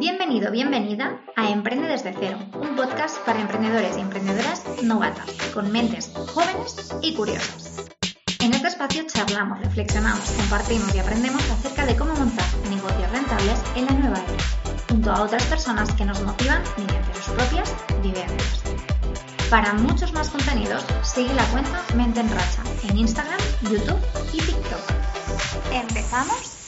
Bienvenido, bienvenida a Emprende desde cero, un podcast para emprendedores y emprendedoras novatas, con mentes jóvenes y curiosas. En este espacio charlamos, reflexionamos, compartimos y aprendemos acerca de cómo montar negocios rentables en la nueva era, junto a otras personas que nos motivan mediante sus propias vivencias. Para muchos más contenidos, sigue la cuenta Mente en Racha en Instagram, YouTube y TikTok. ¿Empezamos?